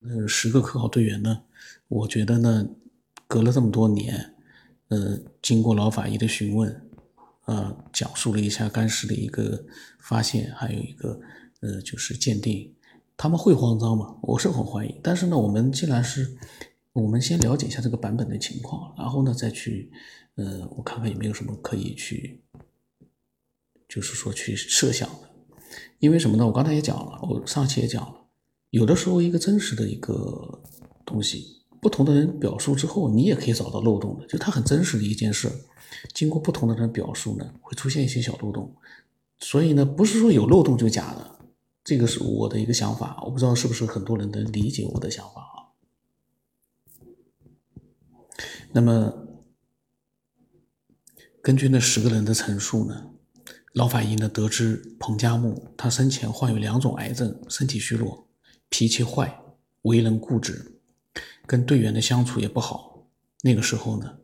呃，十个科考队员呢，我觉得呢，隔了这么多年，呃，经过老法医的询问，呃，讲述了一下干尸的一个发现，还有一个呃，就是鉴定，他们会慌张吗？我是很怀疑。但是呢，我们既然是，我们先了解一下这个版本的情况，然后呢，再去，呃，我看看有没有什么可以去，就是说去设想的。因为什么呢？我刚才也讲了，我上期也讲了，有的时候一个真实的一个东西，不同的人表述之后，你也可以找到漏洞的。就它很真实的一件事，经过不同的人表述呢，会出现一些小漏洞。所以呢，不是说有漏洞就假的，这个是我的一个想法。我不知道是不是很多人能理解我的想法啊？那么，根据那十个人的陈述呢？老法医呢得知彭加木他生前患有两种癌症，身体虚弱，脾气坏，为人固执，跟队员的相处也不好。那个时候呢，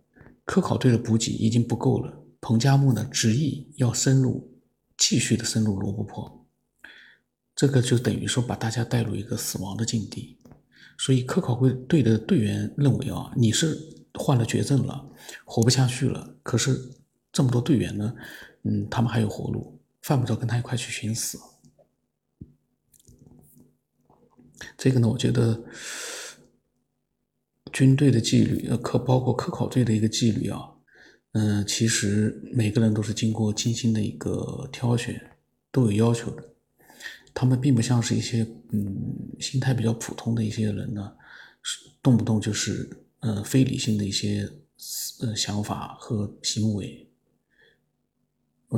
科考队的补给已经不够了。彭加木呢执意要深入，继续的深入罗布泊，这个就等于说把大家带入一个死亡的境地。所以科考队队的队员认为啊，你是患了绝症了，活不下去了。可是这么多队员呢？嗯，他们还有活路，犯不着跟他一块去寻死。这个呢，我觉得军队的纪律，呃，科包括科考队的一个纪律啊，嗯，其实每个人都是经过精心的一个挑选，都有要求的。他们并不像是一些嗯心态比较普通的一些人呢，动不动就是呃非理性的一些呃想法和行为。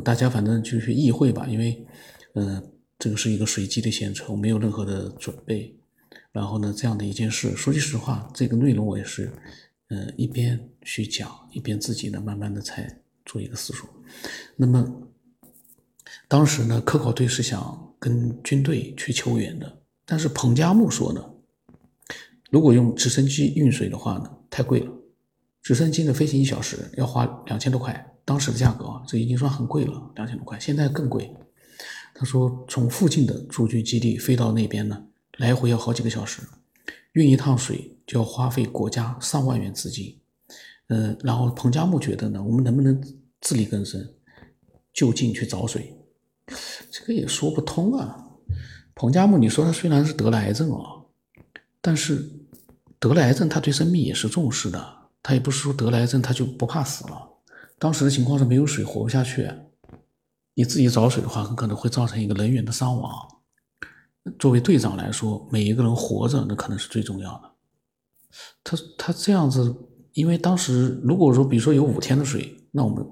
大家反正就去议会吧，因为，呃，这个是一个随机的献丑，没有任何的准备。然后呢，这样的一件事，说句实话，这个内容我也是，呃，一边去讲，一边自己呢，慢慢的才做一个思索。那么，当时呢，科考队是想跟军队去求援的，但是彭加木说呢，如果用直升机运水的话呢，太贵了，直升机的飞行一小时要花两千多块。当时的价格啊，这已经算很贵了，两千多块。现在更贵。他说，从附近的驻军基地飞到那边呢，来回要好几个小时，运一趟水就要花费国家上万元资金。嗯，然后彭加木觉得呢，我们能不能自力更生，就近去找水？这个也说不通啊。彭加木，你说他虽然是得了癌症啊，但是得了癌症，他对生命也是重视的。他也不是说得了癌症他就不怕死了。当时的情况是没有水活不下去，你自己找水的话，很可能会造成一个人员的伤亡。作为队长来说，每一个人活着那可能是最重要的。他他这样子，因为当时如果说比如说有五天的水，那我们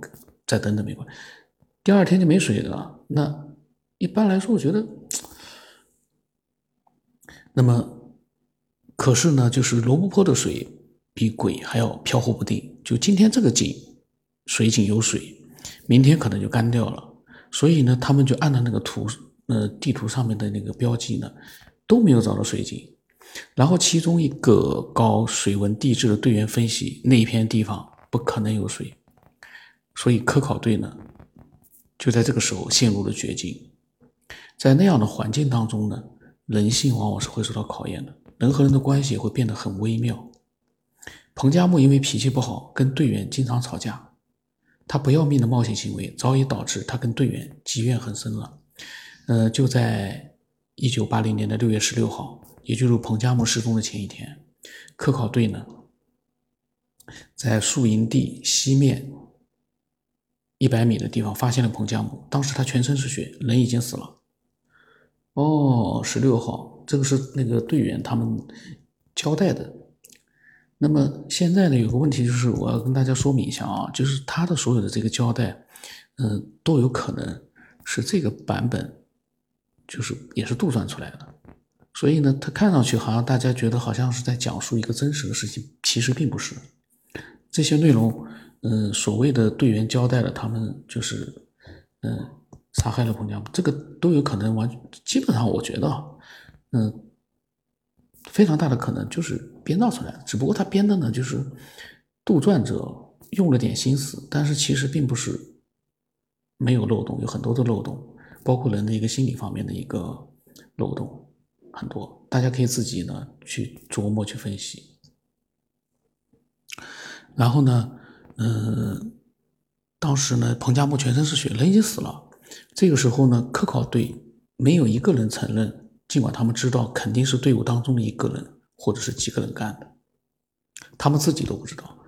再等等没关系。第二天就没水了，那一般来说，我觉得，那么可是呢，就是罗布泊的水比鬼还要飘忽不定。就今天这个井。水井有水，明天可能就干掉了，所以呢，他们就按照那个图，呃，地图上面的那个标记呢，都没有找到水井。然后其中一个搞水文地质的队员分析，那一片地方不可能有水，所以科考队呢，就在这个时候陷入了绝境。在那样的环境当中呢，人性往往是会受到考验的，人和人的关系会变得很微妙。彭加木因为脾气不好，跟队员经常吵架。他不要命的冒险行为早已导致他跟队员积怨很深了。呃，就在一九八零年的六月十六号，也就是彭加木失踪的前一天，科考队呢在宿营地西面一百米的地方发现了彭加木。当时他全身是血，人已经死了。哦，十六号，这个是那个队员他们交代的。那么现在呢，有个问题就是我要跟大家说明一下啊，就是他的所有的这个交代，嗯，都有可能是这个版本，就是也是杜撰出来的。所以呢，他看上去好像大家觉得好像是在讲述一个真实的事情，其实并不是。这些内容，嗯，所谓的队员交代了，他们就是，嗯，杀害了彭加木，这个都有可能完，基本上我觉得，嗯。非常大的可能就是编造出来的，只不过他编的呢，就是杜撰者用了点心思，但是其实并不是没有漏洞，有很多的漏洞，包括人的一个心理方面的一个漏洞。很多，大家可以自己呢去琢磨去分析。然后呢，嗯，当时呢，彭加木全身是血，人已经死了。这个时候呢，科考队没有一个人承认，尽管他们知道肯定是队伍当中的一个人或者是几个人干的，他们自己都不知道。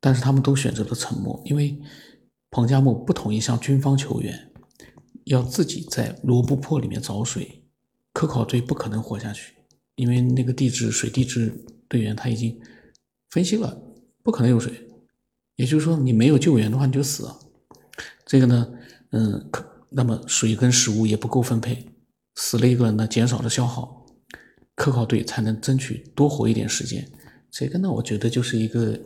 但是他们都选择了沉默，因为彭加木不同意向军方求援，要自己在罗布泊里面找水，科考队不可能活下去，因为那个地质水地质队员他已经分析了，不可能有水，也就是说你没有救援的话你就死了。这个呢，嗯，可那么水跟食物也不够分配，死了一个人呢，减少了消耗，科考队才能争取多活一点时间。这个呢，我觉得就是一个。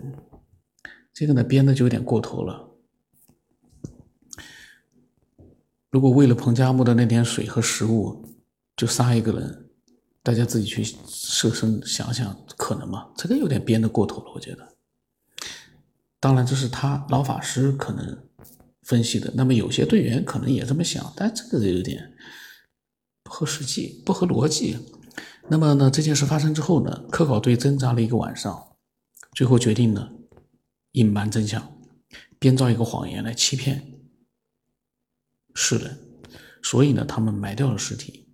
这个呢编的就有点过头了。如果为了彭加木的那点水和食物就杀一个人，大家自己去设身想想，可能吗？这个有点编的过头了，我觉得。当然，这是他老法师可能分析的。那么有些队员可能也这么想，但这个有点不合实际，不合逻辑。那么呢，这件事发生之后呢，科考队挣扎了一个晚上，最后决定呢。隐瞒真相，编造一个谎言来欺骗世人，所以呢，他们埋掉了尸体，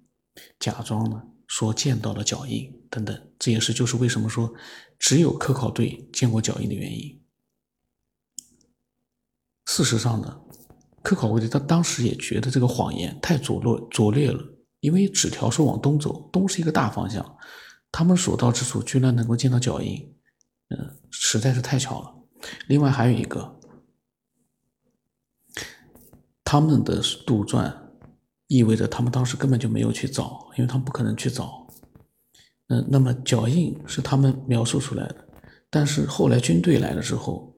假装呢说见到了脚印等等。这也是就是为什么说只有科考队见过脚印的原因。事实上呢，科考队他当时也觉得这个谎言太拙劣拙劣了，因为纸条说往东走，东是一个大方向，他们所到之处居然能够见到脚印，嗯，实在是太巧了。另外还有一个，他们的杜撰意味着他们当时根本就没有去找，因为他们不可能去找。嗯，那么脚印是他们描述出来的，但是后来军队来了之后，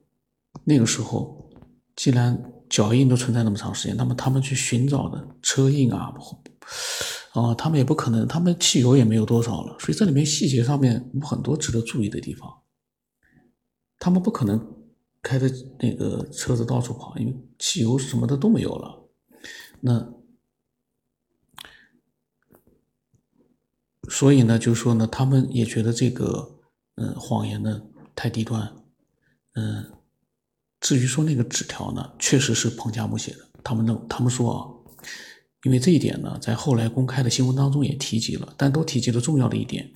那个时候既然脚印都存在那么长时间，那么他们去寻找的车印啊，啊，他们也不可能，他们汽油也没有多少了，所以这里面细节上面有很多值得注意的地方，他们不可能。开着那个车子到处跑，因为汽油什么的都没有了。那所以呢，就是说呢，他们也觉得这个嗯谎言呢太低端。嗯，至于说那个纸条呢，确实是彭加木写的。他们认，他们说啊，因为这一点呢，在后来公开的新闻当中也提及了，但都提及了重要的一点。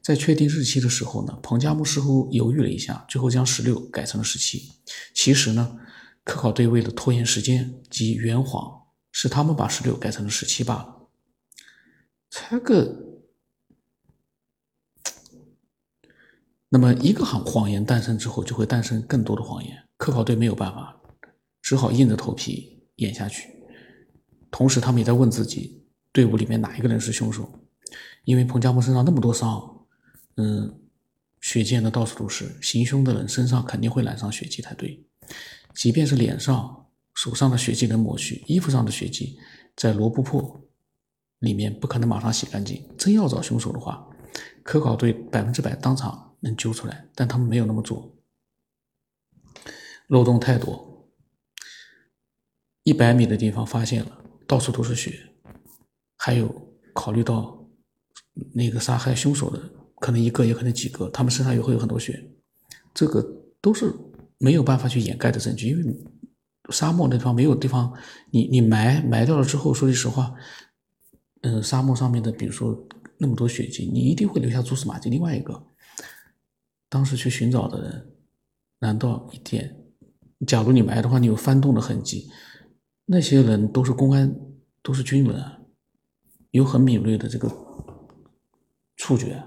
在确定日期的时候呢，彭加木似乎犹豫了一下，最后将十六改成了十七。其实呢，科考队为了拖延时间及圆谎，是他们把十六改成了十七罢了。猜个，那么一个谎谎言诞生之后，就会诞生更多的谎言。科考队没有办法，只好硬着头皮演下去。同时，他们也在问自己，队伍里面哪一个人是凶手。因为彭加木身上那么多伤，嗯，血溅的到处都是，行凶的人身上肯定会染上血迹才对。即便是脸上、手上的血迹能抹去，衣服上的血迹在罗布泊里面不可能马上洗干净。真要找凶手的话，科考队百分之百当场能揪出来，但他们没有那么做，漏洞太多。一百米的地方发现了，到处都是血，还有考虑到。那个杀害凶手的可能一个，也可能几个，他们身上也会有很多血，这个都是没有办法去掩盖的证据。因为沙漠那地方没有地方，你你埋埋掉了之后，说句实话，嗯，沙漠上面的，比如说那么多血迹，你一定会留下蛛丝马迹。另外一个，当时去寻找的人，难道一点，假如你埋的话，你有翻动的痕迹，那些人都是公安，都是军人，有很敏锐的这个。触觉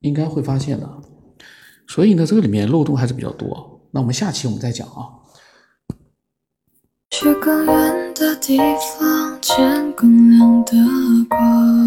应该会发现的，所以呢，这个里面漏洞还是比较多。那我们下期我们再讲啊。去更远的地方，见更亮的光。